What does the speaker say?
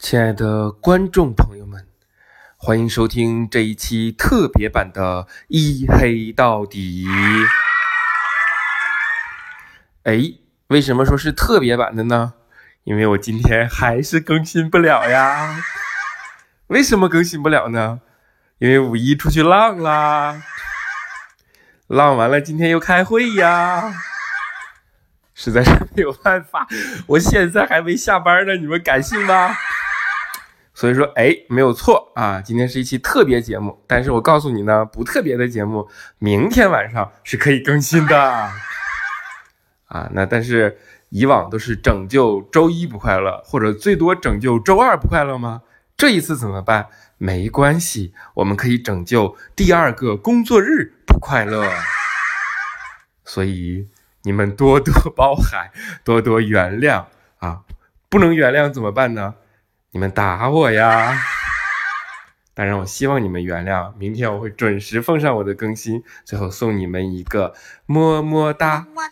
亲爱的观众朋友们，欢迎收听这一期特别版的《一黑到底》。哎，为什么说是特别版的呢？因为我今天还是更新不了呀。为什么更新不了呢？因为五一出去浪啦，浪完了今天又开会呀，实在是没有办法。我现在还没下班呢，你们敢信吗？所以说，哎，没有错啊，今天是一期特别节目。但是我告诉你呢，不特别的节目，明天晚上是可以更新的 啊。那但是以往都是拯救周一不快乐，或者最多拯救周二不快乐吗？这一次怎么办？没关系，我们可以拯救第二个工作日不快乐。所以你们多多包涵，多多原谅啊！不能原谅怎么办呢？你们打我呀！当然，我希望你们原谅。明天我会准时奉上我的更新，最后送你们一个么么哒。么。